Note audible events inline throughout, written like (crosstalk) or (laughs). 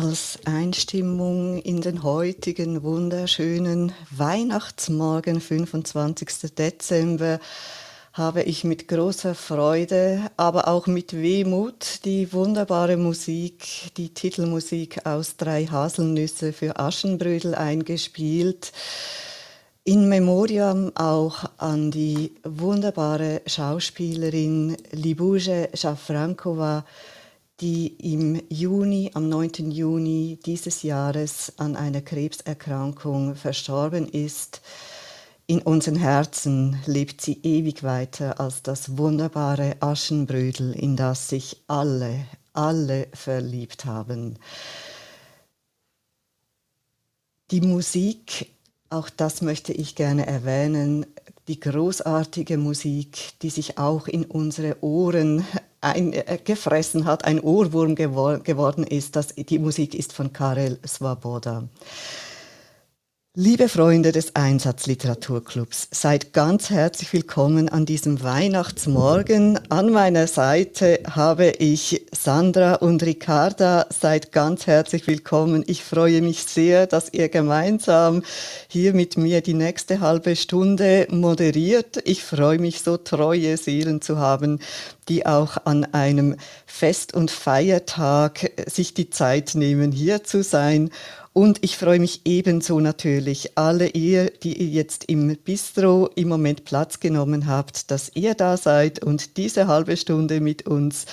Als Einstimmung in den heutigen wunderschönen Weihnachtsmorgen, 25. Dezember, habe ich mit großer Freude, aber auch mit Wehmut die wunderbare Musik, die Titelmusik aus Drei Haselnüsse für Aschenbrödel eingespielt. In Memoriam auch an die wunderbare Schauspielerin Libouge Schafrankova, die im Juni, am 9. Juni dieses Jahres an einer Krebserkrankung verstorben ist. In unseren Herzen lebt sie ewig weiter als das wunderbare Aschenbrödel, in das sich alle, alle verliebt haben. Die Musik, auch das möchte ich gerne erwähnen, die großartige Musik, die sich auch in unsere Ohren äh, hat, ein Ohrwurm gewor geworden ist. Das, die Musik ist von Karel Svoboda. Liebe Freunde des Einsatzliteraturclubs, seid ganz herzlich willkommen an diesem Weihnachtsmorgen. An meiner Seite habe ich Sandra und Ricarda. Seid ganz herzlich willkommen. Ich freue mich sehr, dass ihr gemeinsam hier mit mir die nächste halbe Stunde moderiert. Ich freue mich so treue Seelen zu haben, die auch an einem Fest- und Feiertag sich die Zeit nehmen, hier zu sein und ich freue mich ebenso natürlich, alle ihr, die ihr jetzt im Bistro im Moment Platz genommen habt, dass ihr da seid und diese halbe Stunde mit uns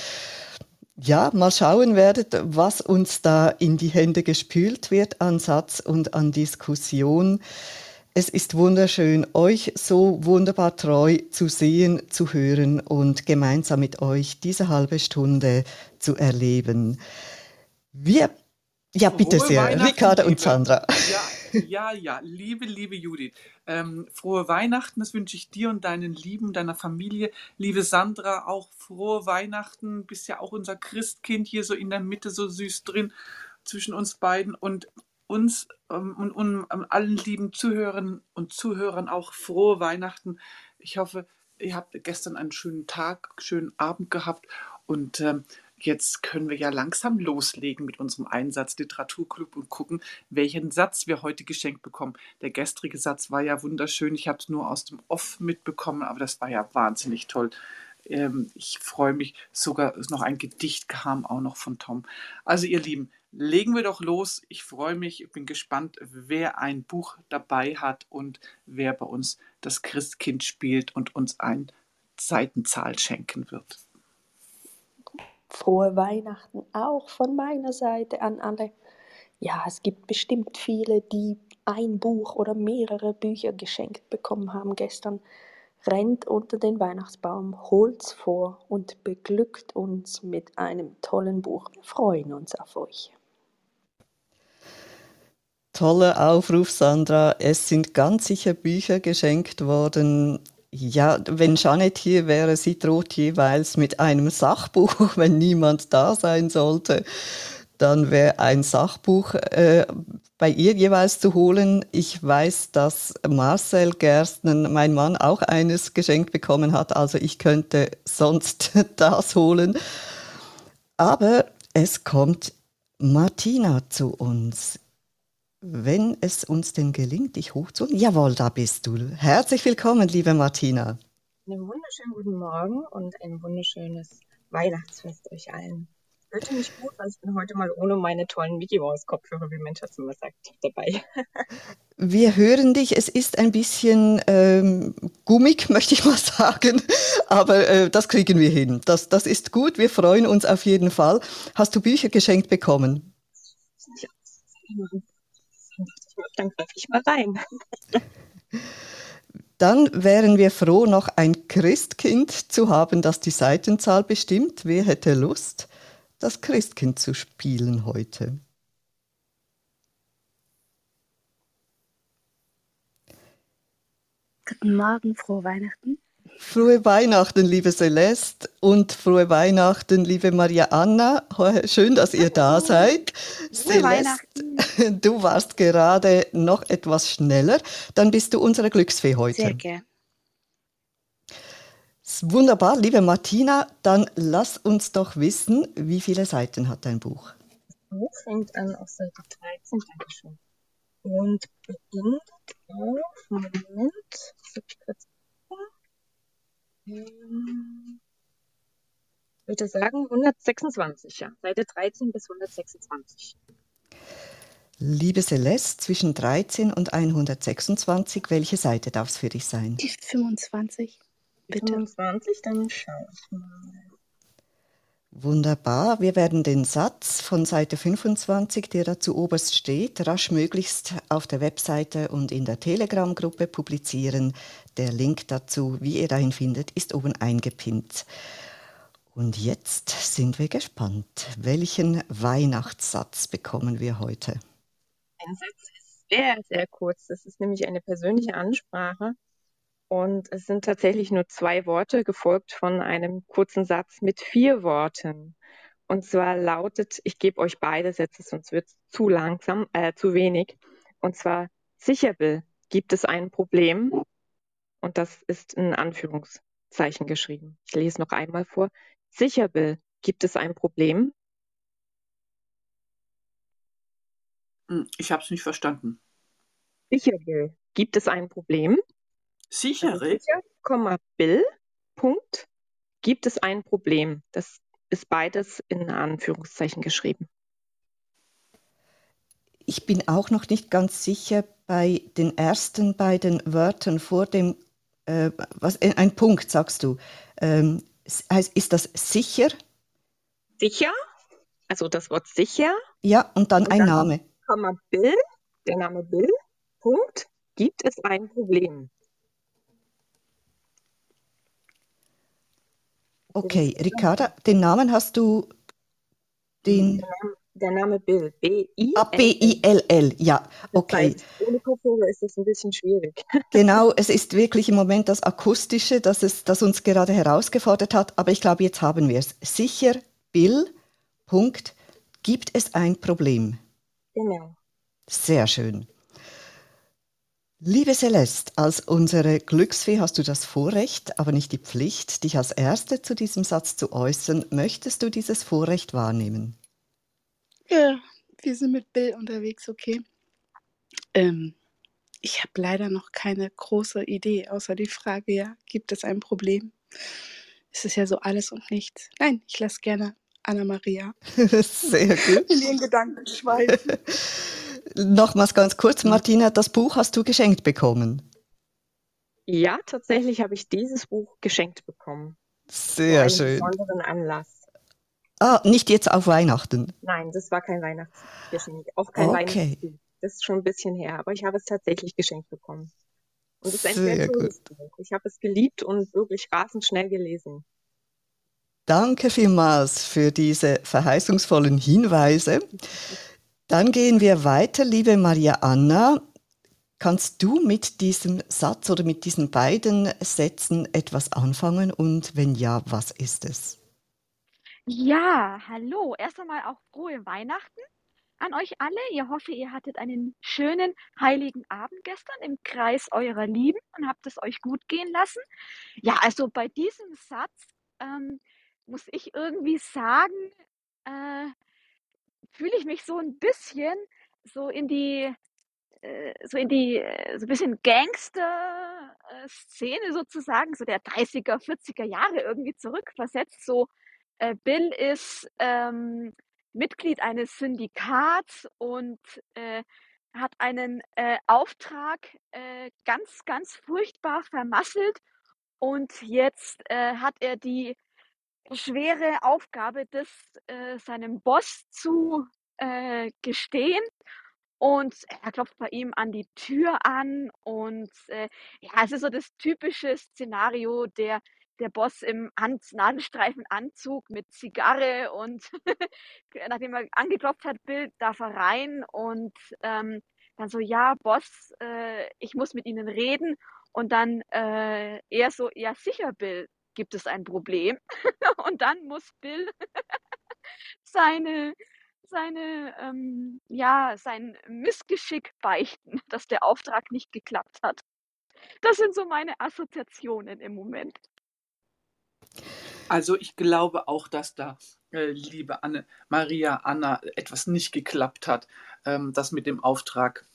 ja, mal schauen werdet, was uns da in die Hände gespült wird an Satz und an Diskussion. Es ist wunderschön, euch so wunderbar treu zu sehen, zu hören und gemeinsam mit euch diese halbe Stunde zu erleben. Wir ja, bitte frohe sehr. Ricarda und Sandra. Ja, ja, ja, liebe, liebe Judith. Ähm, frohe Weihnachten, das wünsche ich dir und deinen Lieben, deiner Familie. Liebe Sandra, auch frohe Weihnachten. Bist ja auch unser Christkind hier so in der Mitte, so süß drin zwischen uns beiden. Und uns ähm, und, und, und allen lieben Zuhörern und Zuhörern auch frohe Weihnachten. Ich hoffe, ihr habt gestern einen schönen Tag, schönen Abend gehabt und ähm, Jetzt können wir ja langsam loslegen mit unserem Einsatz Literaturclub und gucken, welchen Satz wir heute geschenkt bekommen. Der gestrige Satz war ja wunderschön. Ich habe es nur aus dem Off mitbekommen, aber das war ja wahnsinnig toll. Ähm, ich freue mich, sogar noch ein Gedicht kam auch noch von Tom. Also ihr Lieben, legen wir doch los. Ich freue mich, ich bin gespannt, wer ein Buch dabei hat und wer bei uns das Christkind spielt und uns ein Seitenzahl schenken wird. Frohe Weihnachten auch von meiner Seite an alle. Ja, es gibt bestimmt viele, die ein Buch oder mehrere Bücher geschenkt bekommen haben gestern. Rennt unter den Weihnachtsbaum, holt's vor und beglückt uns mit einem tollen Buch. Wir freuen uns auf euch. Toller Aufruf, Sandra. Es sind ganz sicher Bücher geschenkt worden. Ja, wenn Janet hier wäre, sie droht jeweils mit einem Sachbuch, (laughs) wenn niemand da sein sollte. Dann wäre ein Sachbuch äh, bei ihr jeweils zu holen. Ich weiß, dass Marcel Gerstner, mein Mann, auch eines geschenkt bekommen hat. Also ich könnte sonst (laughs) das holen. Aber es kommt Martina zu uns wenn es uns denn gelingt, dich hochzuholen. Jawohl, da bist du. Herzlich willkommen, liebe Martina. Einen wunderschönen guten Morgen und ein wunderschönes Weihnachtsfest euch allen. Hört mich gut, weil ich bin heute mal ohne meine tollen Mickey Mouse Kopfhörer, wie das immer sagt, dabei. (laughs) Wir hören dich. Es ist ein bisschen ähm, gummig, (laughs) möchte ich mal sagen. Aber äh, das kriegen wir hin. Das, das ist gut. Wir freuen uns auf jeden Fall. Hast du Bücher geschenkt bekommen? Ja, dann greife ich mal rein. Dann wären wir froh, noch ein Christkind zu haben, das die Seitenzahl bestimmt. Wer hätte Lust, das Christkind zu spielen heute? Guten Morgen, frohe Weihnachten. Frohe Weihnachten, liebe Celeste und frohe Weihnachten, liebe Maria Anna. (laughs) Schön, dass ihr da (laughs) seid. Frohe Celeste, du warst gerade noch etwas schneller. Dann bist du unsere Glücksfee heute. Sehr gerne. Wunderbar, liebe Martina, dann lass uns doch wissen, wie viele Seiten hat dein Buch? Buch fängt an auf Seite 13, Dankeschön. Und beginnt auf, Moment, ich kurz ähm, ich würde sagen 126, ja. Seite 13 bis 126. Liebe Celeste, zwischen 13 und 126, welche Seite darf es für dich sein? Die 25. Bitte. 25, dann schaue ich mal. Wunderbar. Wir werden den Satz von Seite 25, der dazu oberst steht, rasch möglichst auf der Webseite und in der Telegram-Gruppe publizieren. Der Link dazu, wie ihr dahin findet, ist oben eingepinnt. Und jetzt sind wir gespannt. Welchen Weihnachtssatz bekommen wir heute? Ein Satz ist sehr, sehr kurz. Das ist nämlich eine persönliche Ansprache. Und es sind tatsächlich nur zwei Worte, gefolgt von einem kurzen Satz mit vier Worten. Und zwar lautet, ich gebe euch beide Sätze, sonst wird es zu langsam, äh, zu wenig. Und zwar, sicher Bill, gibt es ein Problem? Und das ist in Anführungszeichen geschrieben. Ich lese noch einmal vor. Sicher Bill, gibt es ein Problem? Hm, ich habe es nicht verstanden. Sicher Bill, gibt es ein Problem? Sichere? Sicher, Bill, Punkt, gibt es ein Problem. Das ist beides in Anführungszeichen geschrieben. Ich bin auch noch nicht ganz sicher bei den ersten beiden Wörtern vor dem, äh, was, äh, ein Punkt sagst du. Ähm, heißt, ist das sicher? Sicher, also das Wort sicher. Ja, und dann und ein dann Name. Komma Bill, der Name Bill, Punkt, gibt es ein Problem. Okay, Ricarda, den Namen hast du den. Der Name, Bill. B-I-L-L. Ah, B-I-L-L, ja, okay. Das ohne Kopfhörer ist es ein bisschen schwierig. (laughs) Genau, es ist wirklich im Moment das Akustische, das, es, das uns gerade herausgefordert hat, aber ich glaube, jetzt haben wir es. Sicher, Bill, Punkt, gibt es ein Problem? Genau. Sehr schön. Liebe Celeste, als unsere Glücksfee hast du das Vorrecht, aber nicht die Pflicht, dich als Erste zu diesem Satz zu äußern. Möchtest du dieses Vorrecht wahrnehmen? Ja, wir sind mit Bill unterwegs, okay. Ähm, ich habe leider noch keine große Idee, außer die Frage, ja, gibt es ein Problem? Es ist ja so alles und nichts. Nein, ich lasse gerne Anna-Maria (laughs) Sehr gut. in ihren Gedanken schweifen. (laughs) Nochmals ganz kurz, Martina, das Buch hast du geschenkt bekommen. Ja, tatsächlich habe ich dieses Buch geschenkt bekommen. Sehr Zu einem schön. besonderen Anlass. Ah, nicht jetzt auf Weihnachten. Nein, das war kein Weihnachtsgeschenk. Auch kein Okay. Weihnachtsbuch. Das ist schon ein bisschen her, aber ich habe es tatsächlich geschenkt bekommen. Und es ist ein Sehr schönes Buch. Ich habe es geliebt und wirklich rasend schnell gelesen. Danke vielmals für diese verheißungsvollen Hinweise. Dann gehen wir weiter, liebe Maria Anna. Kannst du mit diesem Satz oder mit diesen beiden Sätzen etwas anfangen und wenn ja, was ist es? Ja, hallo. Erst einmal auch frohe Weihnachten an euch alle. Ich hoffe, ihr hattet einen schönen heiligen Abend gestern im Kreis eurer Lieben und habt es euch gut gehen lassen. Ja, also bei diesem Satz ähm, muss ich irgendwie sagen, äh, fühle ich mich so ein bisschen so in die äh, so in die äh, so ein bisschen Gangster-Szene sozusagen, so der 30er, 40er Jahre irgendwie zurückversetzt. So, äh, Bill ist ähm, Mitglied eines Syndikats und äh, hat einen äh, Auftrag äh, ganz, ganz furchtbar vermasselt. Und jetzt hat er die schwere Aufgabe, das äh, seinem Boss zu äh, gestehen. Und er klopft bei ihm an die Tür an und äh, ja, es ist so das typische Szenario, der der Boss im An Nadelstreifenanzug mit Zigarre und (laughs) nachdem er angeklopft hat, Bill, darf er rein und ähm, dann so, ja, Boss, äh, ich muss mit Ihnen reden. Und dann äh, er so, ja sicher, Bill, gibt es ein Problem. (laughs) und dann muss Bill (laughs) seine, seine, ähm, ja, sein Missgeschick beichten, dass der Auftrag nicht geklappt hat. Das sind so meine Assoziationen im Moment. Also ich glaube auch, dass da äh, liebe Anne, Maria Anna, etwas nicht geklappt hat, ähm, das mit dem Auftrag,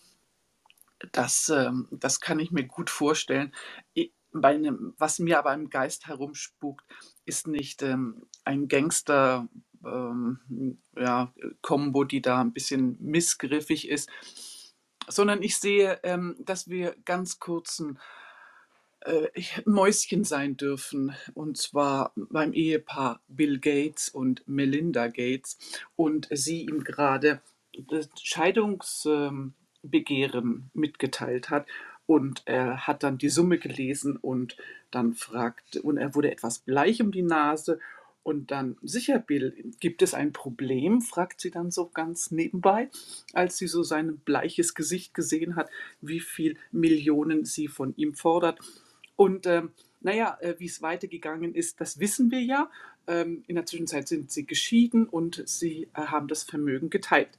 das, ähm, das kann ich mir gut vorstellen. bei einem, was mir aber im Geist herumspukt, ist nicht ähm, ein Gangster, ähm, ja, Kombo, die da ein bisschen missgriffig ist, sondern ich sehe, ähm, dass wir ganz kurzen äh, Mäuschen sein dürfen, und zwar beim Ehepaar Bill Gates und Melinda Gates, und sie ihm gerade das Scheidungsbegehren mitgeteilt hat. Und er hat dann die Summe gelesen und dann fragt, und er wurde etwas bleich um die Nase und dann, sicher, Bill, gibt es ein Problem? fragt sie dann so ganz nebenbei, als sie so sein bleiches Gesicht gesehen hat, wie viel Millionen sie von ihm fordert. Und ähm, naja, äh, wie es weitergegangen ist, das wissen wir ja. Ähm, in der Zwischenzeit sind sie geschieden und sie äh, haben das Vermögen geteilt.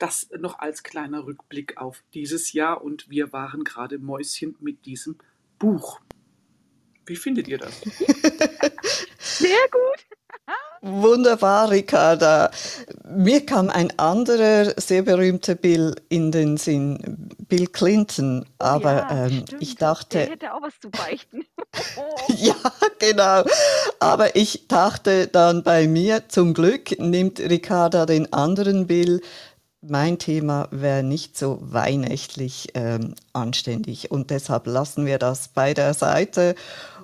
Das noch als kleiner Rückblick auf dieses Jahr und wir waren gerade Mäuschen mit diesem Buch. Wie findet ihr das? (laughs) Sehr gut. Wunderbar, Ricarda. Mir kam ein anderer sehr berühmter Bill in den Sinn, Bill Clinton. Aber ja, ähm, ich dachte. Der hätte auch was zu beichten. (laughs) (laughs) ja, genau. Aber ich dachte dann bei mir, zum Glück nimmt Ricarda den anderen Bill. Mein Thema wäre nicht so weihnächtlich ähm, anständig und deshalb lassen wir das bei der Seite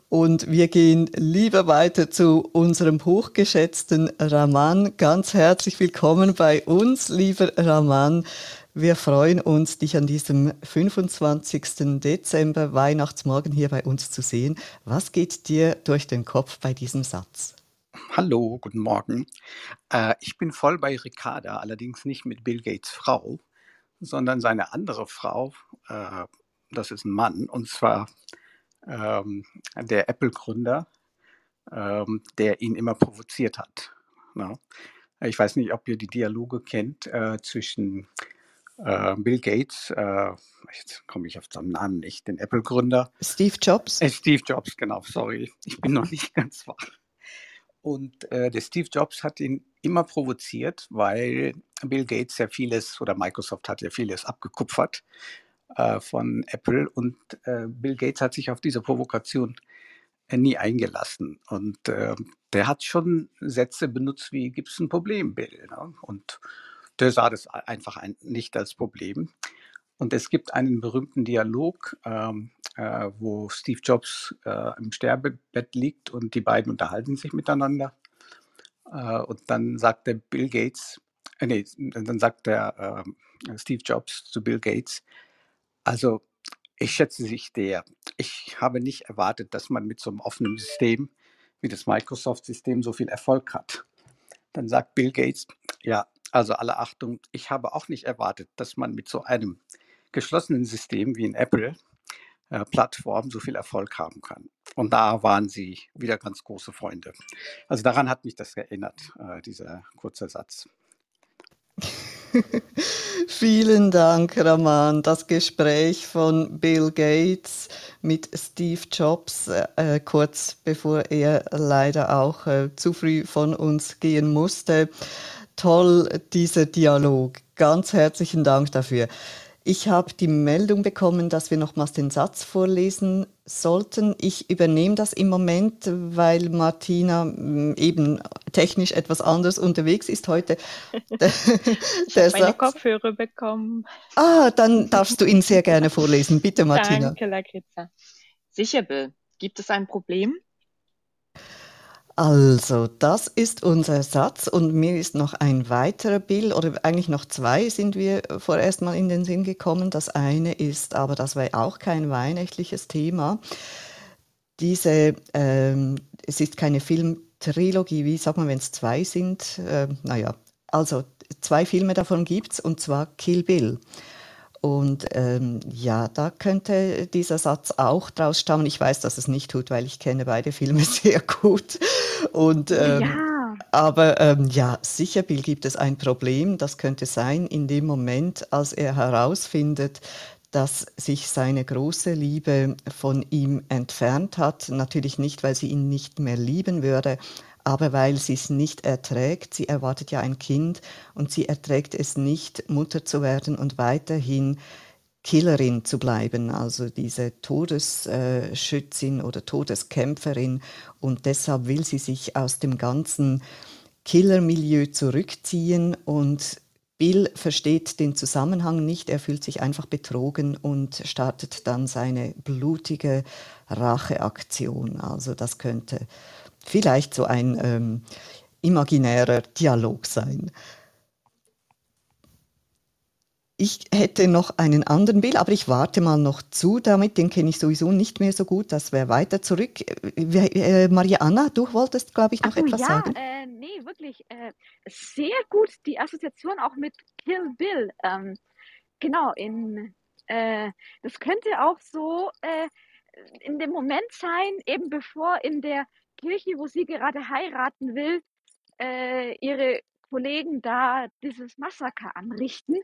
und wir gehen lieber weiter zu unserem hochgeschätzten Raman. Ganz herzlich willkommen bei uns, lieber Raman. Wir freuen uns, dich an diesem 25. Dezember Weihnachtsmorgen hier bei uns zu sehen. Was geht dir durch den Kopf bei diesem Satz? Hallo, guten Morgen. Äh, ich bin voll bei Ricarda, allerdings nicht mit Bill Gates Frau, sondern seine andere Frau. Äh, das ist ein Mann, und zwar ähm, der Apple-Gründer, ähm, der ihn immer provoziert hat. Ne? Ich weiß nicht, ob ihr die Dialoge kennt äh, zwischen äh, Bill Gates, äh, jetzt komme ich auf seinen Namen nicht, den Apple-Gründer. Steve Jobs. Äh, Steve Jobs, genau, sorry, ich bin noch nicht (laughs) ganz wach. Und äh, der Steve Jobs hat ihn immer provoziert, weil Bill Gates ja vieles oder Microsoft hat ja vieles abgekupfert äh, von Apple und äh, Bill Gates hat sich auf diese Provokation äh, nie eingelassen. Und äh, der hat schon Sätze benutzt wie, gibt es ein Problem, Bill? Ne? Und der sah das einfach ein, nicht als Problem. Und es gibt einen berühmten Dialog, ähm, äh, wo Steve Jobs äh, im Sterbebett liegt und die beiden unterhalten sich miteinander. Äh, und dann sagt der Bill Gates, äh, nee, dann sagt der äh, Steve Jobs zu Bill Gates, also, ich schätze sich der. Ich habe nicht erwartet, dass man mit so einem offenen System wie das Microsoft-System so viel Erfolg hat. Dann sagt Bill Gates, ja, also alle Achtung, ich habe auch nicht erwartet, dass man mit so einem geschlossenen System wie in Apple äh, Plattform so viel Erfolg haben kann. Und da waren sie wieder ganz große Freunde. Also daran hat mich das erinnert, äh, dieser kurze Satz. (laughs) Vielen Dank, Raman. Das Gespräch von Bill Gates mit Steve Jobs, äh, kurz bevor er leider auch äh, zu früh von uns gehen musste. Toll, dieser Dialog. Ganz herzlichen Dank dafür. Ich habe die Meldung bekommen, dass wir nochmals den Satz vorlesen sollten. Ich übernehme das im Moment, weil Martina mm, eben technisch etwas anders unterwegs ist heute. (laughs) ich habe meine Kopfhörer bekommen. Ah, dann darfst du ihn sehr gerne vorlesen. Bitte, Martina. Danke, Lakritza. Sicher, Bill. Gibt es ein Problem? Also, das ist unser Satz und mir ist noch ein weiterer Bild, oder eigentlich noch zwei sind wir vorerst mal in den Sinn gekommen. Das eine ist, aber das war auch kein weihnachtliches Thema. Diese, ähm, es ist keine Filmtrilogie, wie sagt man, wenn es zwei sind? Äh, naja, also zwei Filme davon gibt es und zwar Kill Bill. Und ähm, ja, da könnte dieser Satz auch draus stammen. Ich weiß, dass es nicht tut, weil ich kenne beide Filme (laughs) sehr gut. Und, ähm, ja. Aber ähm, ja, sicher, Bill, gibt es ein Problem. Das könnte sein, in dem Moment, als er herausfindet, dass sich seine große Liebe von ihm entfernt hat. Natürlich nicht, weil sie ihn nicht mehr lieben würde, aber weil sie es nicht erträgt, sie erwartet ja ein Kind und sie erträgt es nicht, Mutter zu werden und weiterhin Killerin zu bleiben, also diese Todesschützin oder Todeskämpferin. Und deshalb will sie sich aus dem ganzen Killermilieu zurückziehen und Bill versteht den Zusammenhang nicht, er fühlt sich einfach betrogen und startet dann seine blutige Racheaktion. Also das könnte vielleicht so ein ähm, imaginärer Dialog sein. Ich hätte noch einen anderen Bill, aber ich warte mal noch zu damit. Den kenne ich sowieso nicht mehr so gut. Das wäre weiter zurück. Äh, äh Maria Anna, du wolltest, glaube ich, noch Ach, etwas ja, sagen. Äh, nee, wirklich äh, sehr gut die Assoziation auch mit Kill Bill. Ähm, genau, in, äh, das könnte auch so äh, in dem Moment sein, eben bevor in der Kirche, wo sie gerade heiraten will, ihre Kollegen da dieses Massaker anrichten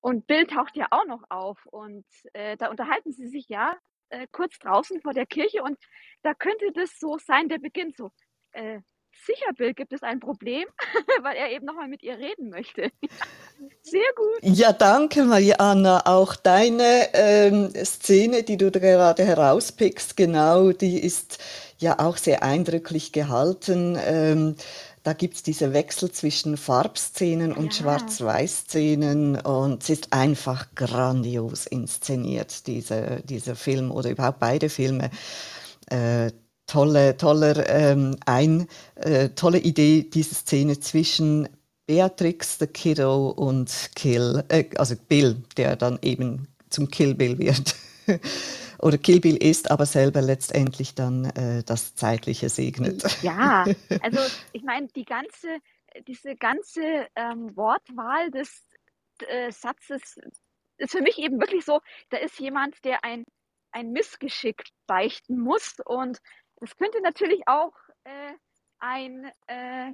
und Bill taucht ja auch noch auf und äh, da unterhalten sie sich ja äh, kurz draußen vor der Kirche und da könnte das so sein, der beginnt so, äh, sicher Bill, gibt es ein Problem, (laughs) weil er eben nochmal mit ihr reden möchte. (laughs) Sehr gut. Ja, danke Marianna. Auch deine ähm, Szene, die du gerade herauspickst, genau, die ist ja auch sehr eindrücklich gehalten. Ähm, da gibt es diese Wechsel zwischen Farbszenen und ja. Schwarz-Weiß-Szenen und es ist einfach grandios inszeniert, diese, dieser Film oder überhaupt beide Filme. Äh, tolle, toller, ähm, ein, äh, tolle Idee, diese Szene zwischen Beatrix, the Kiddo und Kill, äh, also Bill, der dann eben zum Kill Bill wird. (laughs) oder Kill Bill ist, aber selber letztendlich dann äh, das Zeitliche segnet. Ja, also ich meine, die ganze, diese ganze ähm, Wortwahl des äh, Satzes ist für mich eben wirklich so, da ist jemand, der ein, ein Missgeschick beichten muss und es könnte natürlich auch äh, ein, äh,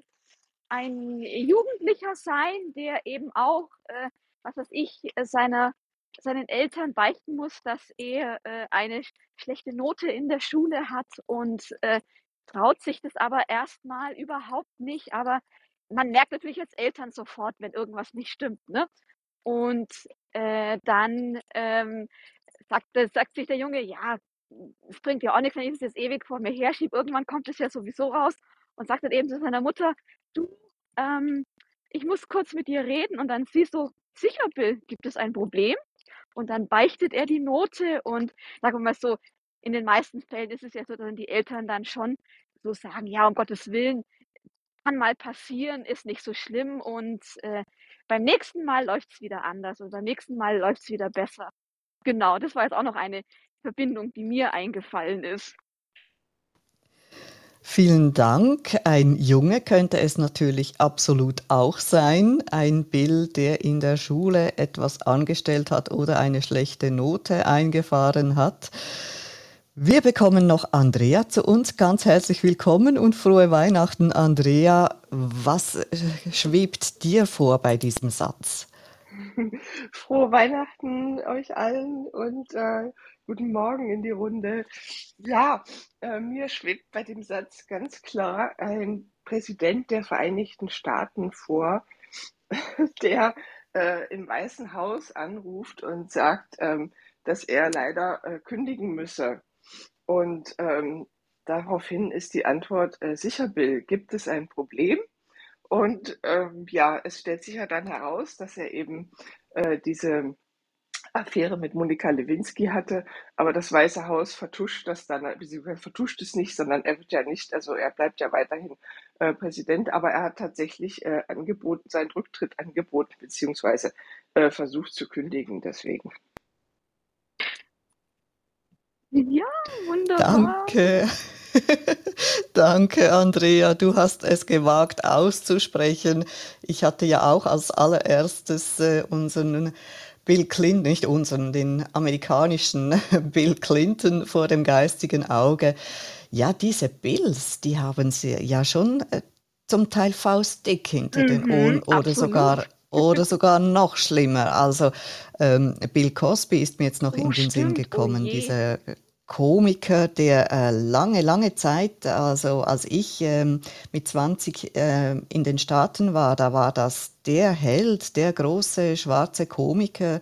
ein Jugendlicher sein, der eben auch, äh, was weiß ich, seiner seinen Eltern beichten muss, dass er äh, eine schlechte Note in der Schule hat und äh, traut sich das aber erstmal überhaupt nicht. Aber man merkt natürlich als Eltern sofort, wenn irgendwas nicht stimmt. Ne? Und äh, dann ähm, sagt, sagt sich der Junge, ja, es bringt ja auch nichts, wenn ich das jetzt ewig vor mir herschiebe. Irgendwann kommt es ja sowieso raus und sagt dann eben zu seiner Mutter, du, ähm, ich muss kurz mit dir reden. Und dann siehst du, sicher, Bill, gibt es ein Problem? Und dann beichtet er die Note und sagen wir mal so, in den meisten Fällen ist es ja so, dass die Eltern dann schon so sagen, ja, um Gottes Willen, kann mal passieren, ist nicht so schlimm und äh, beim nächsten Mal läuft es wieder anders und beim nächsten Mal läuft es wieder besser. Genau, das war jetzt auch noch eine Verbindung, die mir eingefallen ist. Vielen Dank. Ein Junge könnte es natürlich absolut auch sein. Ein Bild, der in der Schule etwas angestellt hat oder eine schlechte Note eingefahren hat. Wir bekommen noch Andrea zu uns. Ganz herzlich willkommen und frohe Weihnachten, Andrea. Was äh, schwebt dir vor bei diesem Satz? (laughs) Frohe Weihnachten euch allen und äh, Guten Morgen in die Runde. Ja, äh, mir schwebt bei dem Satz ganz klar ein Präsident der Vereinigten Staaten vor, (laughs) der äh, im Weißen Haus anruft und sagt, ähm, dass er leider äh, kündigen müsse. Und ähm, daraufhin ist die Antwort äh, sicher, Bill, gibt es ein Problem? Und ähm, ja, es stellt sich ja dann heraus, dass er eben äh, diese Affäre mit Monika Lewinsky hatte, aber das Weiße Haus vertuscht das dann, beziehungsweise vertuscht es nicht, sondern er wird ja nicht, also er bleibt ja weiterhin äh, Präsident, aber er hat tatsächlich äh, angeboten, seinen Rücktritt angeboten, beziehungsweise äh, versucht zu kündigen, deswegen. Ja, wunderbar. Danke. (laughs) Danke, Andrea. Du hast es gewagt auszusprechen. Ich hatte ja auch als allererstes äh, unseren Bill Clinton, nicht unseren, den amerikanischen (laughs) Bill Clinton vor dem geistigen Auge. Ja, diese Bills, die haben sie ja schon äh, zum Teil faustdick hinter mhm, den Ohren oder sogar oder sogar noch schlimmer. Also ähm, Bill Cosby ist mir jetzt noch oh, in den stimmt. Sinn oh gekommen, oh dieser Komiker, der äh, lange, lange Zeit, also als ich ähm, mit 20 äh, in den Staaten war, da war das der Held, der große schwarze Komiker.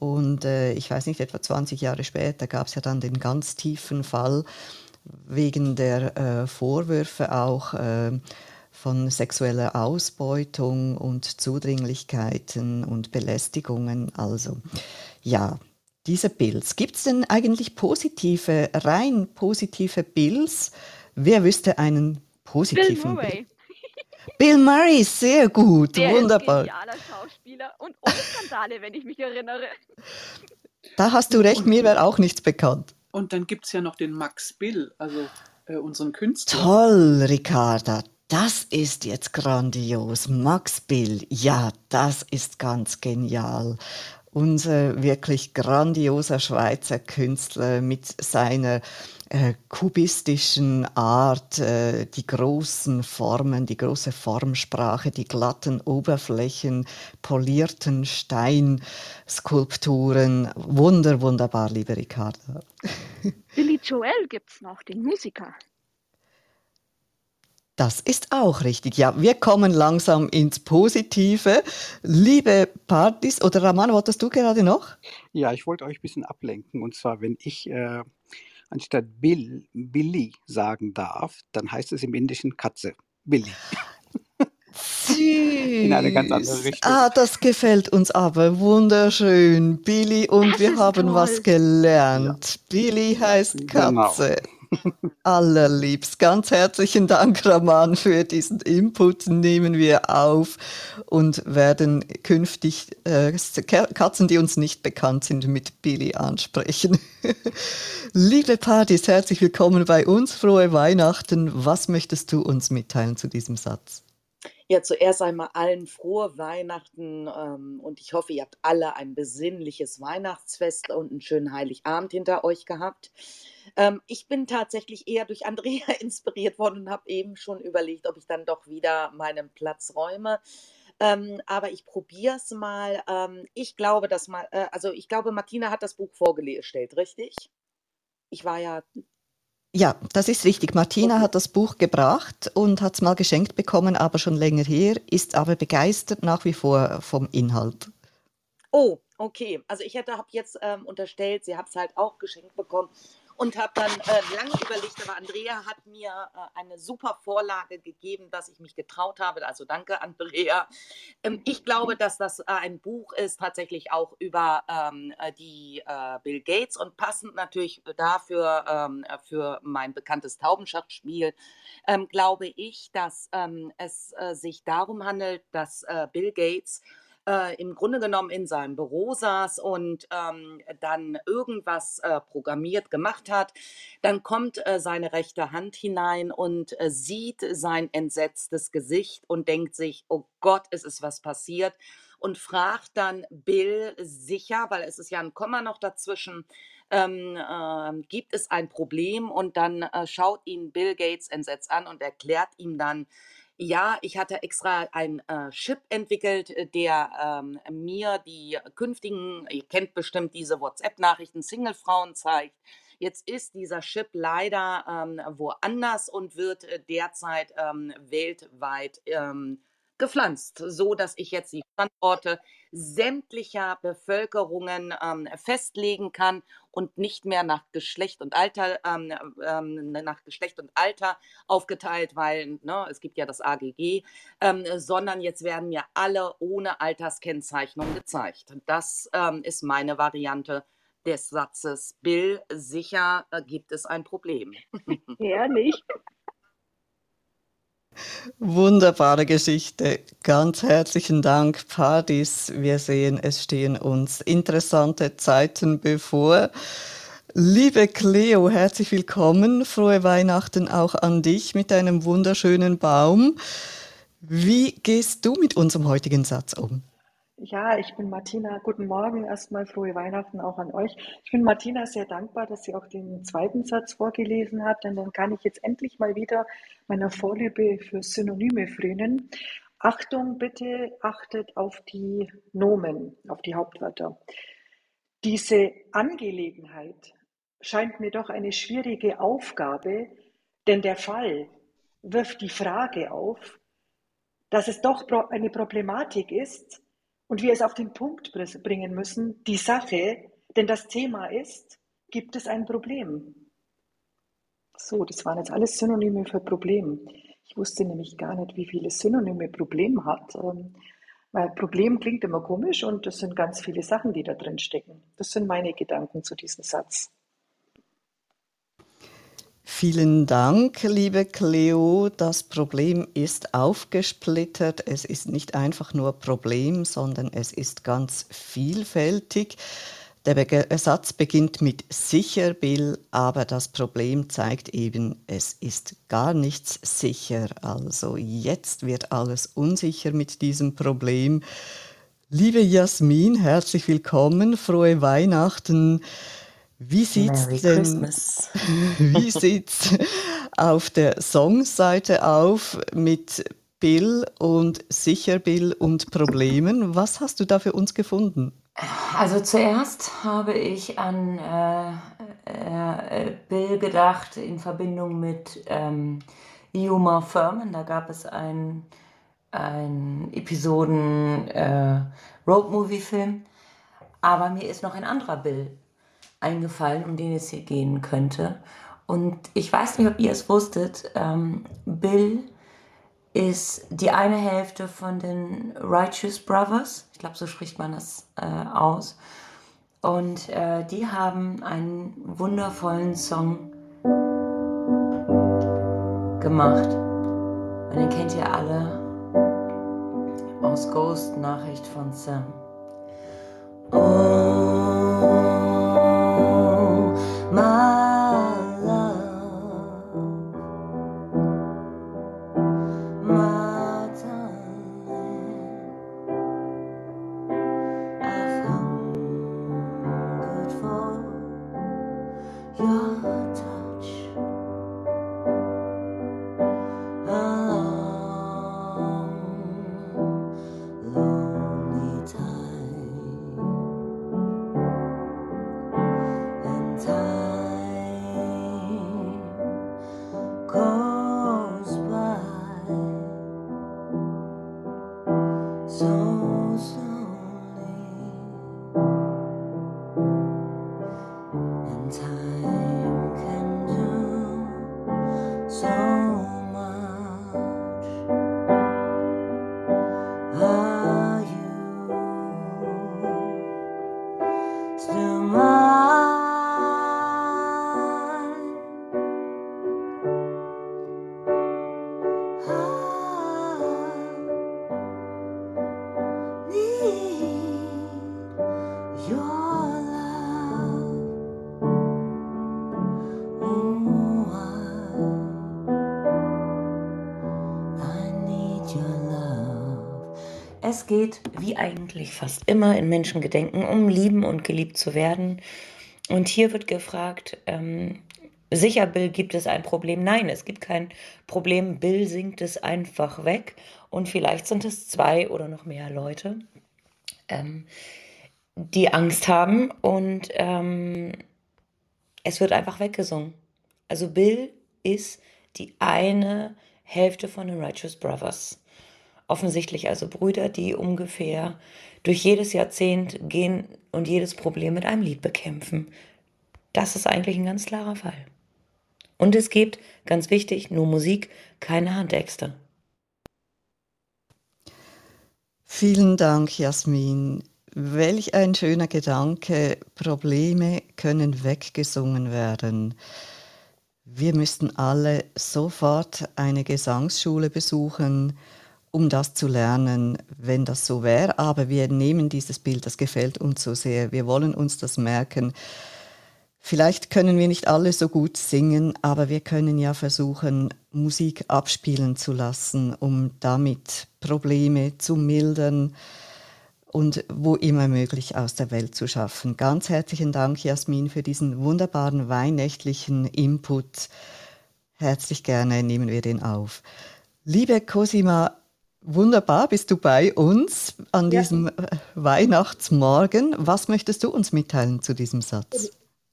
Und äh, ich weiß nicht, etwa 20 Jahre später gab es ja dann den ganz tiefen Fall wegen der äh, Vorwürfe auch äh, von sexueller Ausbeutung und Zudringlichkeiten und Belästigungen. Also ja, diese Bills. Gibt es denn eigentlich positive, rein positive Bills? Wer wüsste einen positiven Bill Murray. Bill Murray, sehr gut, Der wunderbar. ist genialer Schauspieler und ohne Skandale, wenn ich mich erinnere. Da hast du recht, mir wäre auch nichts bekannt. Und dann gibt es ja noch den Max Bill, also äh, unseren Künstler. Toll, Ricarda. Das ist jetzt grandios. Max Bill, ja, das ist ganz genial. Unser wirklich grandioser Schweizer Künstler mit seiner äh, kubistischen Art, äh, die großen Formen, die große Formsprache, die glatten Oberflächen, polierten Steinskulpturen. Wunder, wunderbar, liebe Ricarda. Billy Joel gibt's noch, den Musiker. Das ist auch richtig. Ja, wir kommen langsam ins Positive. Liebe Partys, oder Raman, wolltest du gerade noch? Ja, ich wollte euch ein bisschen ablenken. Und zwar, wenn ich äh, anstatt Bill, Billy sagen darf, dann heißt es im Indischen Katze. Billy. Süß. In eine ganz andere Richtung. Ah, das gefällt uns aber. Wunderschön. Billy und Das wir haben toll. was gelernt. Billy heißt Genau. Allerliebst. Ganz herzlichen Dank, Raman, für diesen Input. Nehmen wir auf und werden künftig äh, Katzen, die uns nicht bekannt sind, mit Billy ansprechen. (laughs) Liebe Partys, herzlich willkommen bei uns. Frohe Weihnachten. Was möchtest du uns mitteilen zu diesem Satz? Ja, zuerst einmal allen frohe Weihnachten ähm, und ich hoffe, ihr habt alle ein besinnliches Weihnachtsfest und einen schönen Heiligabend hinter euch gehabt. Ähm, ich bin tatsächlich eher durch Andrea (laughs) inspiriert worden und habe eben schon überlegt, ob ich dann doch wieder meinen Platz räume. Ähm, aber ich probiere es mal. Ähm, ich glaube, dass mal, äh, also ich glaube, Martina hat das Buch vorgestellt, richtig? Ich war ja Ja, das ist richtig. Martina Okay. hat das Buch gebracht und hat es mal geschenkt bekommen, aber schon länger her, ist aber begeistert nach wie vor vom Inhalt. Oh, okay. Also ich hätte, habe jetzt ähm, unterstellt, sie hat es halt auch geschenkt bekommen und habe dann äh, lange überlegt, aber Andrea hat mir äh, eine super Vorlage gegeben, dass ich mich getraut habe. Also danke, Andrea. Ähm, ich glaube, dass das äh, ein Buch ist, tatsächlich auch über ähm, äh, die äh, Bill Gates und passend natürlich dafür ähm, äh, für mein bekanntes Taubenschachspiel, ähm, glaube ich, dass ähm, es sich darum handelt, dass Bill Gates äh, im Grunde genommen in seinem Büro saß und ähm, dann irgendwas äh, programmiert gemacht hat. Dann kommt äh, seine rechte Hand hinein und äh, sieht sein entsetztes Gesicht und denkt sich, oh Gott, es ist was passiert. Und fragt dann Bill sicher, weil es ist ja ein Komma noch dazwischen, ähm, ähm, gibt es ein Problem? Und dann äh, schaut ihn Bill Gates entsetzt an und erklärt ihm dann, ja, ich hatte extra einen äh, Chip entwickelt, äh, der ähm, mir die künftigen, ihr kennt bestimmt diese WhatsApp-Nachrichten, Single-Frauen zeigt. Jetzt ist dieser Chip leider ähm, woanders und wird äh, derzeit ähm, weltweit ähm, gepflanzt, so dass ich jetzt die Standorte sämtlicher Bevölkerungen ähm, festlegen kann und nicht mehr nach Geschlecht und Alter, ähm, ähm, nach Geschlecht und Alter aufgeteilt, weil ne, es gibt ja das AGG, ähm, sondern jetzt werden mir alle ohne Alterskennzeichnung gezeigt. Das ähm, ist meine Variante des Satzes. Bill, sicher äh, gibt es ein Problem. Herrlich. Wunderbare Geschichte. Ganz herzlichen Dank, Partys. Wir sehen, es stehen uns interessante Zeiten bevor. Liebe Cleo, herzlich willkommen. Frohe Weihnachten auch an dich mit deinem wunderschönen Baum. Wie gehst du mit unserem heutigen Satz um? Ja, ich bin Martina. Guten Morgen. Erstmal frohe Weihnachten auch an euch. Ich bin Martina sehr dankbar, dass sie auch den zweiten Satz vorgelesen hat, denn dann kann ich jetzt endlich mal wieder meiner Vorliebe für Synonyme frönen. Achtung, bitte achtet auf die Nomen, auf die Hauptwörter. Diese Angelegenheit scheint mir doch eine schwierige Aufgabe, denn der Fall wirft die Frage auf, dass es doch eine Problematik ist und wir es auf den Punkt bringen müssen, die Sache, denn das Thema ist, gibt es ein Problem? So, das waren jetzt alles Synonyme für Problem. Ich wusste nämlich gar nicht, wie viele Synonyme Problem hat. Ähm, weil Problem klingt immer komisch und es sind ganz viele Sachen, die da drin stecken. Das sind meine Gedanken zu diesem Satz. Vielen Dank, liebe Cleo. Das Problem ist aufgesplittert. Es ist nicht einfach nur Problem, sondern es ist ganz vielfältig. Der Satz beginnt mit sicher, Bill, aber das Problem zeigt eben, es ist gar nichts sicher. Also jetzt wird alles unsicher mit diesem Problem. Liebe Jasmin, herzlich willkommen, frohe Weihnachten. Wie sieht's Merry denn, Christmas. (laughs) wie sieht's auf der Songseite auf mit Bill und Sicher Bill und Problemen? Was hast du da für uns gefunden? Also zuerst habe ich an äh, äh, Bill gedacht in Verbindung mit ähm, Yuma Furman. Da gab es einen Episoden äh, Road Movie Film. Aber mir ist noch ein anderer Bill eingefallen, um den es hier gehen könnte. Und ich weiß nicht, ob ihr es wusstet. Ähm, Bill ist die eine Hälfte von den Righteous Brothers. Ich glaube, so spricht man das äh, aus. Und äh, die haben einen wundervollen Song gemacht. Und den kennt ihr alle aus Ghost Nachricht von Sam. Oh, geht, wie eigentlich fast immer in Menschengedenken, um Lieben und geliebt zu werden. Und hier wird gefragt, ähm, sicher, Bill, gibt es ein Problem? Nein, es gibt kein Problem. Bill singt es einfach weg. Und vielleicht sind es zwei oder noch mehr Leute, ähm, die Angst haben. Und ähm, es wird einfach weggesungen. Also Bill ist die eine Hälfte von den Righteous Brothers offensichtlich also Brüder, die ungefähr durch jedes Jahrzehnt gehen und jedes Problem mit einem Lied bekämpfen. Das ist eigentlich ein ganz klarer Fall. Und es gibt, ganz wichtig, nur Musik, keine Handtexte. Vielen Dank, Jasmin. Welch ein schöner Gedanke. Probleme können weggesungen werden. Wir müssten alle sofort eine Gesangsschule besuchen um das zu lernen, wenn das so wäre. Aber wir nehmen dieses Bild, das gefällt uns so sehr. Wir wollen uns das merken. Vielleicht können wir nicht alle so gut singen, aber wir können ja versuchen, Musik abspielen zu lassen, um damit Probleme zu mildern und wo immer möglich aus der Welt zu schaffen. Ganz herzlichen Dank, Jasmin, für diesen wunderbaren weihnachtlichen Input. Herzlich gerne nehmen wir den auf. Liebe Cosima, Wunderbar, bist du bei uns an diesem ja. Weihnachtsmorgen. Was möchtest du uns mitteilen zu diesem Satz?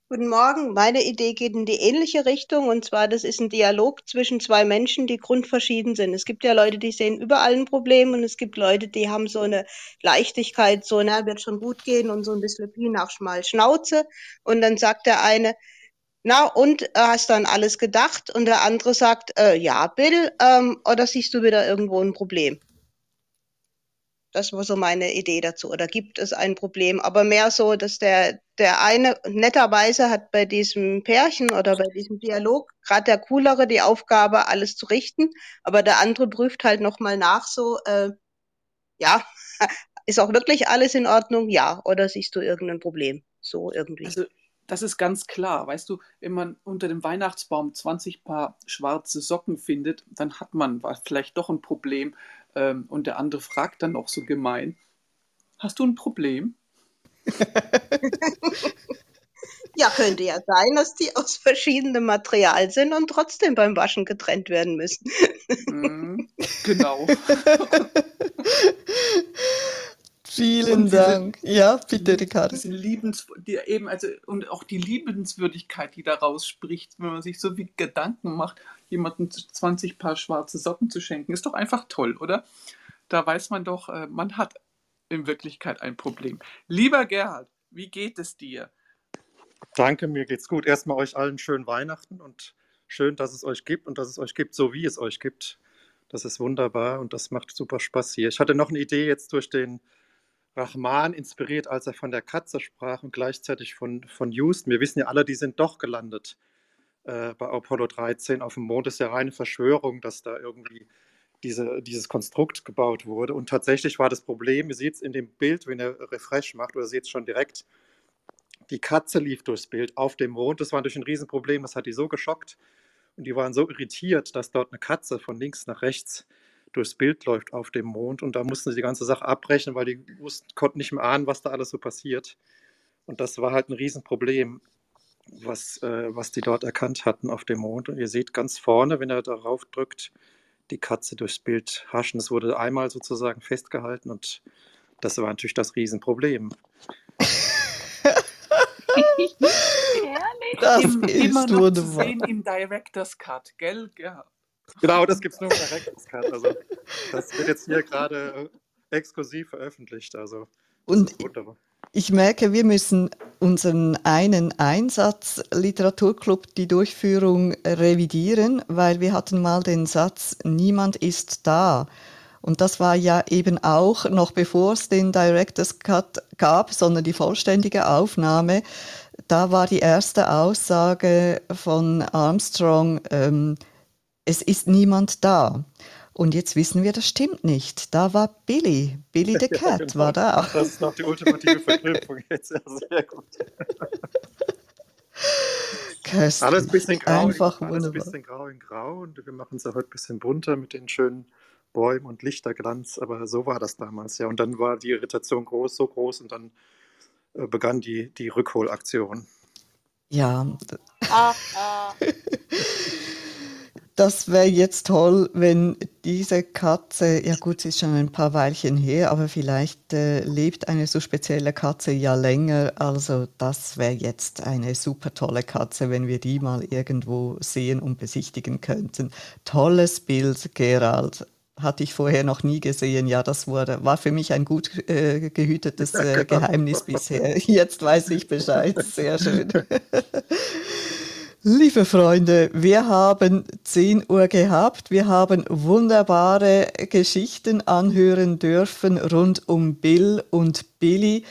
Guten Morgen. Meine Idee geht in die ähnliche Richtung und zwar, das ist ein Dialog zwischen zwei Menschen, die grundverschieden sind. Es gibt ja Leute, die sehen überall ein Problem und es gibt Leute, die haben so eine Leichtigkeit, so, na, wird schon gut gehen und so ein bisschen Pi nach schmal Schnauze. Und dann sagt der eine, na, und äh, hast dann alles gedacht? Und der andere sagt, äh, ja, Bill, ähm, oder siehst du wieder irgendwo ein Problem? Das war so meine Idee dazu. Oder gibt es ein Problem? Aber mehr so, dass der, der eine, netterweise hat bei diesem Pärchen oder bei diesem Dialog gerade der Coolere die Aufgabe, alles zu richten. Aber der andere prüft halt nochmal nach, so, äh, ja, (laughs) ist auch wirklich alles in Ordnung? Ja. Oder siehst du irgendein Problem? So irgendwie. Also, das ist ganz klar. Weißt du, wenn man unter dem Weihnachtsbaum 20 Paar schwarze Socken findet, dann hat man vielleicht doch ein Problem. Ähm, und der andere fragt dann auch so gemein, hast du ein Problem? (laughs) ja, könnte ja sein, dass die aus verschiedenem Material sind und trotzdem beim Waschen getrennt werden müssen. mm, genau. (laughs) (laughs) Vielen diese, Dank. Ja, bitte, Ricardo. Diese Liebens, die eben, also, und auch die Liebenswürdigkeit, die daraus spricht, wenn man sich so viel Gedanken macht, jemandem 20 Paar schwarze Socken zu schenken, ist doch einfach toll, oder? Da weiß man doch, äh, man hat in Wirklichkeit ein Problem. Lieber Gerhard, wie geht es dir? Danke, mir geht's gut. Erstmal euch allen schönen Weihnachten und schön, dass es euch gibt und dass es euch gibt, so wie es euch gibt. Das ist wunderbar und das macht super Spaß hier. Ich hatte noch eine Idee jetzt durch den Rahman inspiriert, als er von der Katze sprach und gleichzeitig von, von Houston. Wir wissen ja alle, die sind doch gelandet äh, bei Apollo 13 auf dem Mond. Das ist ja reine Verschwörung, dass da irgendwie diese, dieses Konstrukt gebaut wurde. Und tatsächlich war das Problem, ihr seht es in dem Bild, wenn ihr Refresh macht, oder seht es schon direkt, die Katze lief durchs Bild auf dem Mond. Das war natürlich ein Riesenproblem, das hat die so geschockt. Und die waren so irritiert, dass dort eine Katze von links nach rechts durchs Bild läuft auf dem Mond. Und da mussten sie die ganze Sache abbrechen, weil die wussten, konnten nicht mehr ahnen, was da alles so passiert. Und das war halt ein Riesenproblem was, äh, was die dort erkannt hatten auf dem Mond. Und ihr seht ganz vorne, wenn er darauf drückt, die Katze durchs Bild haschen. Es wurde einmal sozusagen festgehalten und das war natürlich das Riesenproblem. (laughs) das Im, ist immer noch zu sehen im Director's Cut, gell? Ja. Genau, das gibt es nur im Director's Cut. Also, das wird jetzt hier gerade äh, exklusiv veröffentlicht. Also, und wunderbar ich merke, wir müssen unseren einen Einsatz Literaturclub die Durchführung revidieren, weil wir hatten mal den Satz niemand ist da. Und das war ja eben auch noch bevor es den Director's Cut gab, sondern die vollständige Aufnahme. Da war die erste Aussage von Armstrong, ähm, es ist niemand da. Und jetzt wissen wir, das stimmt nicht. Da war Billy, Billy the (laughs) Cat ja, genau. war da. Das ist noch die ultimative Verknüpfung jetzt. sehr gut. Köstlich. Alles ein bisschen grau, Einfach alles ein bisschen grau in grau und wir machen es ja heute ein bisschen bunter mit den schönen Bäumen und Lichterglanz, aber so war das damals ja. Und dann war die Irritation groß, so groß und dann äh, begann die, die Rückholaktion. Ja. Ah, ah. (laughs) das wäre jetzt toll, wenn diese Katze, ja gut, sie ist schon ein paar Weilchen her, aber vielleicht äh, lebt eine so spezielle Katze ja länger. Also das wäre jetzt eine super tolle Katze, wenn wir die mal irgendwo sehen und besichtigen könnten. Tolles Bild, Gerald. Hatte ich vorher noch nie gesehen. Ja, das wurde, war für mich ein gut äh, gehütetes äh, Geheimnis bisher. Jetzt weiß ich Bescheid. Sehr schön. (laughs) Liebe Freunde, wir haben 10 Uhr gehabt. Wir haben wunderbare Geschichten anhören dürfen rund um Bill und Billy.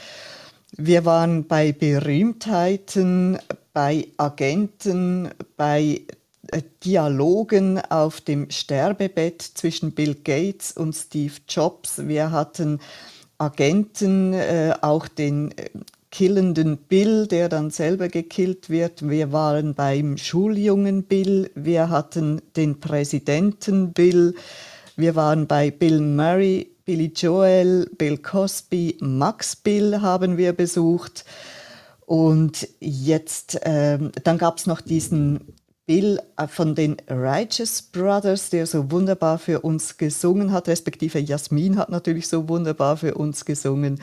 Wir waren bei Berühmtheiten, bei Agenten, bei äh, Dialogen auf dem Sterbebett zwischen Bill Gates und Steve Jobs. Wir hatten Agenten, äh, auch den äh, killenden Bill, der dann selber gekillt wird. Wir waren beim Schuljungen Bill, wir hatten den Präsidenten Bill, wir waren bei Bill Murray, Billy Joel, Bill Cosby, Max Bill haben wir besucht. Und jetzt, ähm, dann gab es noch diesen Bill äh, von den Righteous Brothers, der so wunderbar für uns gesungen hat, respektive Jasmin hat natürlich so wunderbar für uns gesungen.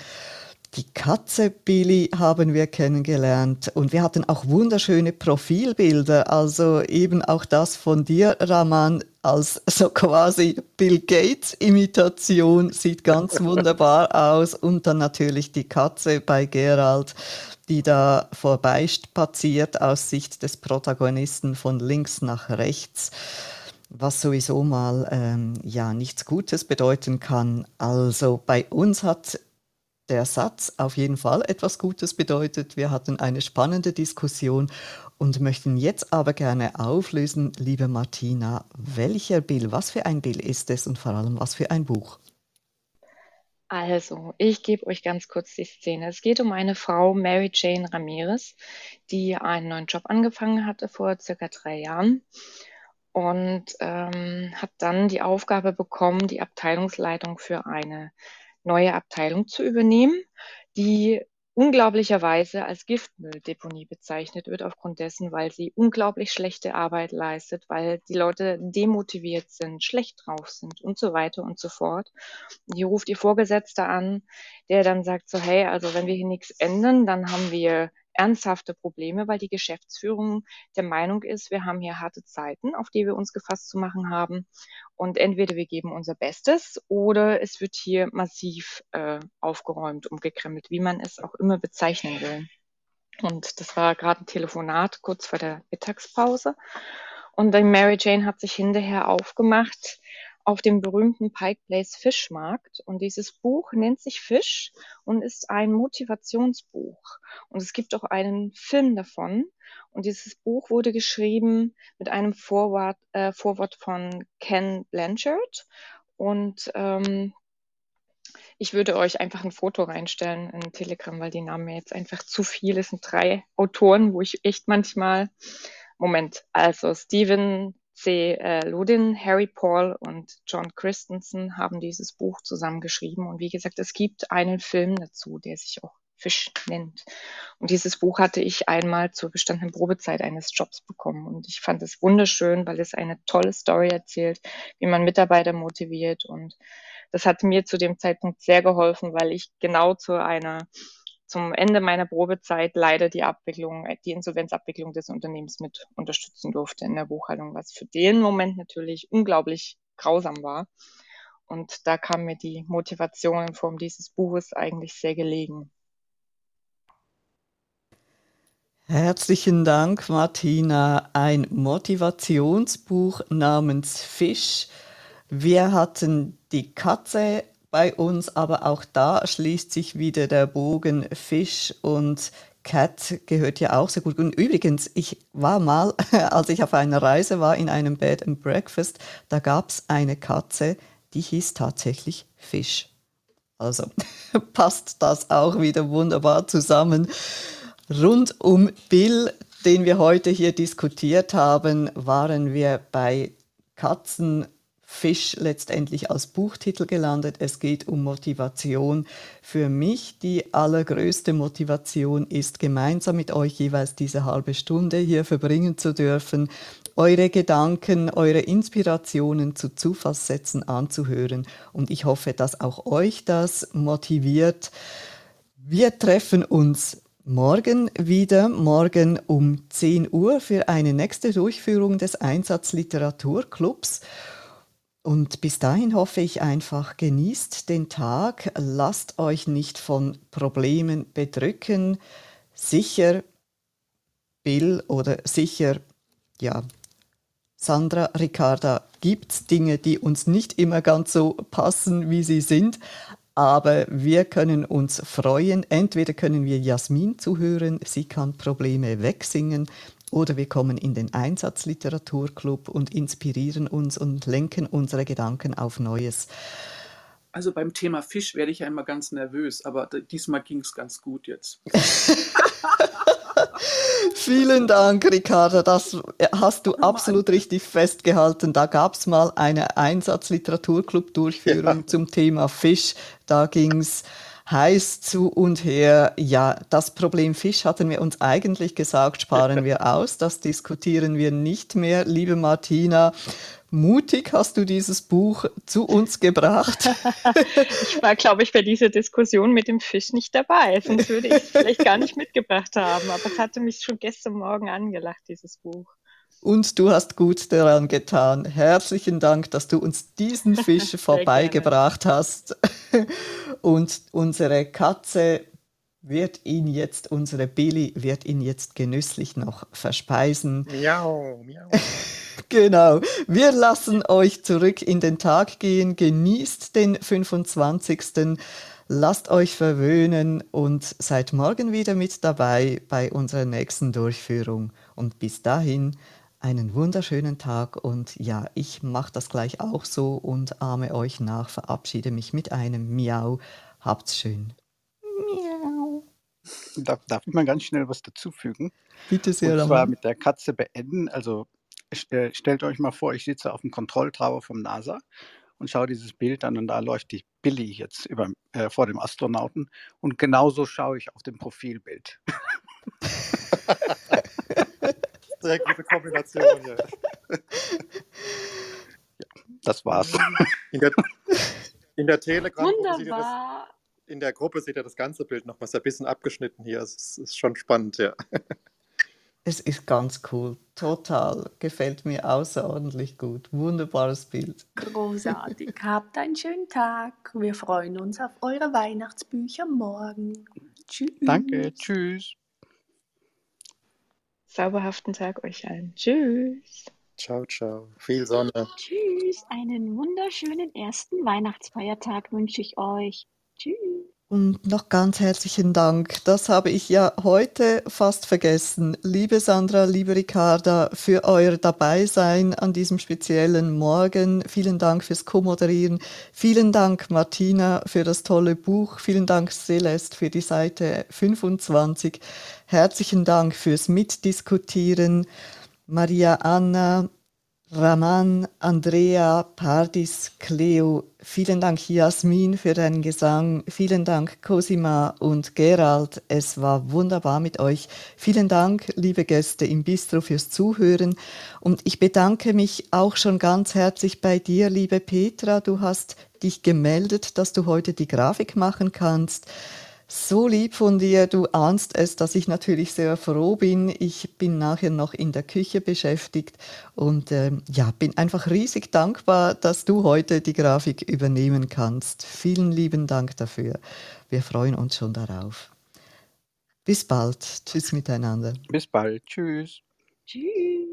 Die Katze Billy haben wir kennengelernt. Und wir hatten auch wunderschöne Profilbilder, also eben auch das von dir, Raman, als so quasi Bill Gates Imitation, sieht ganz wunderbar (laughs) aus. Und dann natürlich die Katze bei Gerald, die da vorbeispaziert aus Sicht des Protagonisten von links nach rechts. Was sowieso mal ähm, ja nichts Gutes bedeuten kann. Also bei uns hat der Satz auf jeden Fall etwas Gutes bedeutet. Wir hatten eine spannende Diskussion und möchten jetzt aber gerne auflösen, liebe Martina, welcher Bill, was für ein Bill ist es und vor allem was für ein Buch? Also, ich gebe euch ganz kurz die Szene. Es geht um eine Frau, Mary Jane Ramirez, die einen neuen Job angefangen hatte vor circa drei Jahren und ähm, hat dann die Aufgabe bekommen, die Abteilungsleitung für eine neue Abteilung zu übernehmen, die unglaublicherweise als Giftmülldeponie bezeichnet wird, aufgrund dessen, weil sie unglaublich schlechte Arbeit leistet, weil die Leute demotiviert sind, schlecht drauf sind und so weiter und so fort. Die ruft ihr Vorgesetzter an, der dann sagt so, hey, also wenn wir hier nichts ändern, dann haben wir ernsthafte Probleme, weil die Geschäftsführung der Meinung ist, wir haben hier harte Zeiten, auf die wir uns gefasst zu machen haben. Und entweder wir geben unser Bestes oder es wird hier massiv äh, aufgeräumt, umgekrempelt, wie man es auch immer bezeichnen will. Und das war gerade ein Telefonat kurz vor der Mittagspause. Und dann Mary Jane hat sich hinterher aufgemacht auf dem berühmten Pike Place Fischmarkt. Und dieses Buch nennt sich Fisch und ist ein Motivationsbuch. Und es gibt auch einen Film davon. Und dieses Buch wurde geschrieben mit einem Vorwort, äh, Vorwort von Ken Blanchard. Und ähm, ich würde euch einfach ein Foto reinstellen in Telegram, weil die Namen mir jetzt einfach zu viel. Es sind drei Autoren, wo ich echt manchmal Moment, also Steven C. Äh, Ludin, Harry Paul und John Christensen haben dieses Buch zusammen geschrieben. Und wie gesagt, es gibt einen Film dazu, der sich auch Fisch nennt. Und dieses Buch hatte ich einmal zur bestandenen Probezeit eines Jobs bekommen. Und ich fand es wunderschön, weil es eine tolle Story erzählt, wie man Mitarbeiter motiviert. Und das hat mir zu dem Zeitpunkt sehr geholfen, weil ich genau zu einer zum Ende meiner Probezeit leider die Abwicklung, die Insolvenzabwicklung des Unternehmens mit unterstützen durfte in der Buchhaltung, was für den Moment natürlich unglaublich grausam war. Und da kam mir die Motivation in Form dieses Buches eigentlich sehr gelegen. Herzlichen Dank, Martina. Ein Motivationsbuch namens Fisch. Wir hatten die Katze bei uns, aber auch da schließt sich wieder der Bogen Fisch und Cat gehört ja auch sehr gut. Und übrigens, ich war mal, (laughs) als ich auf einer Reise war in einem Bed and Breakfast, da gab es eine Katze, die hieß tatsächlich Fisch. Also (laughs) passt das auch wieder wunderbar zusammen. Rund um Bill, den wir heute hier diskutiert haben, waren wir bei Katzen Fisch letztendlich als Buchtitel gelandet. Es geht um Motivation. Für mich die allergrößte Motivation ist, gemeinsam mit euch jeweils diese halbe Stunde hier verbringen zu dürfen, eure Gedanken, eure Inspirationen zu Zufallssätzen anzuhören. Und ich hoffe, dass auch euch das motiviert. Wir treffen uns morgen wieder, morgen um 10 Uhr für eine nächste Durchführung des Einsatzliteraturclubs. Und bis dahin hoffe ich einfach, genießt den Tag, lasst euch nicht von Problemen bedrücken. Sicher Bill oder sicher, ja, Sandra, Ricarda, gibt es Dinge, die uns nicht immer ganz so passen, wie sie sind. Aber wir können uns freuen. Entweder können wir Jasmin zuhören, sie kann Probleme wegsingen, oder wir kommen in den Einsatzliteraturclub und inspirieren uns und lenken unsere Gedanken auf Neues. Also beim Thema Fisch werde ich ja immer ganz nervös, aber diesmal ging es ganz gut jetzt. (laughs) Vielen Dank, Ricarda. Das hast du absolut richtig festgehalten. Da gab es mal eine Einsatzliteraturclub-Durchführung ja. zum Thema Fisch. Da ging es heiß zu und her. Ja, das Problem Fisch hatten wir uns eigentlich gesagt, sparen (laughs) wir aus. Das diskutieren wir nicht mehr. Liebe Martina, mutig hast du dieses Buch zu uns gebracht. (laughs) ich war, glaube ich, bei dieser Diskussion mit dem Fisch nicht dabei. Sonst würde ich es vielleicht gar nicht (laughs) mitgebracht haben. Aber es hatte mich schon gestern Morgen angelacht, dieses Buch. Und du hast gut daran getan. Herzlichen Dank, dass du uns diesen (laughs) Fisch vorbeigebracht hast. Und unsere Katze wird ihn jetzt, unsere Billy wird ihn jetzt genüsslich noch verspeisen. Miau, miau. (laughs) genau. Wir lassen euch zurück in den Tag gehen. Genießt den 25. Lasst euch verwöhnen und seid morgen wieder mit dabei bei unserer nächsten Durchführung. Und bis dahin einen wunderschönen Tag und ja, ich mache das gleich auch so und ahme euch nach, verabschiede mich mit einem Miau. Habt's schön. Miau. Darf, darf ich mal ganz schnell was dazufügen? Bitte sehr. Und zwar mit der Katze beenden. Also äh, stellt euch mal vor, ich sitze auf dem Kontrolltower vom NASA und schaue dieses Bild an und da läuft die Billy jetzt über, äh, vor dem Astronauten und genauso schaue ich auf dem Profilbild. (laughs) Sehr gute Kombination. Ja. ja das war's. In der, in der Telegram-Gruppe in der Gruppe seht ihr das ganze Bild noch mal ein bisschen abgeschnitten hier. Es ist schon spannend, ja. Es ist ganz cool. Total. Gefällt mir außerordentlich gut. Wunderbares Bild. Großartig. Habt einen schönen Tag. Wir freuen uns auf eure Weihnachtsbücher morgen. Tschüss. Danke. Tschüss. Zauberhaften Tag euch allen. Tschüss. Ciao, ciao. Viel Sonne. Tschüss. Einen wunderschönen ersten Weihnachtsfeiertag wünsche ich euch. Tschüss. Und noch ganz herzlichen Dank. Das habe ich ja heute fast vergessen. Liebe Sandra, liebe Ricarda, für euer Dabeisein an diesem speziellen Morgen. Vielen Dank fürs Co-Moderieren. Vielen Dank, Martina, für das tolle Buch. Vielen Dank, Celeste, für die Seite 25. Herzlichen Dank fürs Mitdiskutieren. Maria Anna, Raman, Andrea, Pardis, Cleo, vielen Dank Jasmin für deinen Gesang, vielen Dank Cosima und Gerald, es war wunderbar mit euch. Vielen Dank, liebe Gäste im Bistro fürs Zuhören und ich bedanke mich auch schon ganz herzlich bei dir, liebe Petra, du hast dich gemeldet, dass du heute die Grafik machen kannst. So lieb von dir, du ahnst es, dass ich natürlich sehr froh bin. Ich bin nachher noch in der Küche beschäftigt und äh, ja, bin einfach riesig dankbar, dass du heute die Grafik übernehmen kannst. Vielen lieben Dank dafür. Wir freuen uns schon darauf. Bis bald. Tschüss miteinander. Bis bald. Tschüss. Tschüss.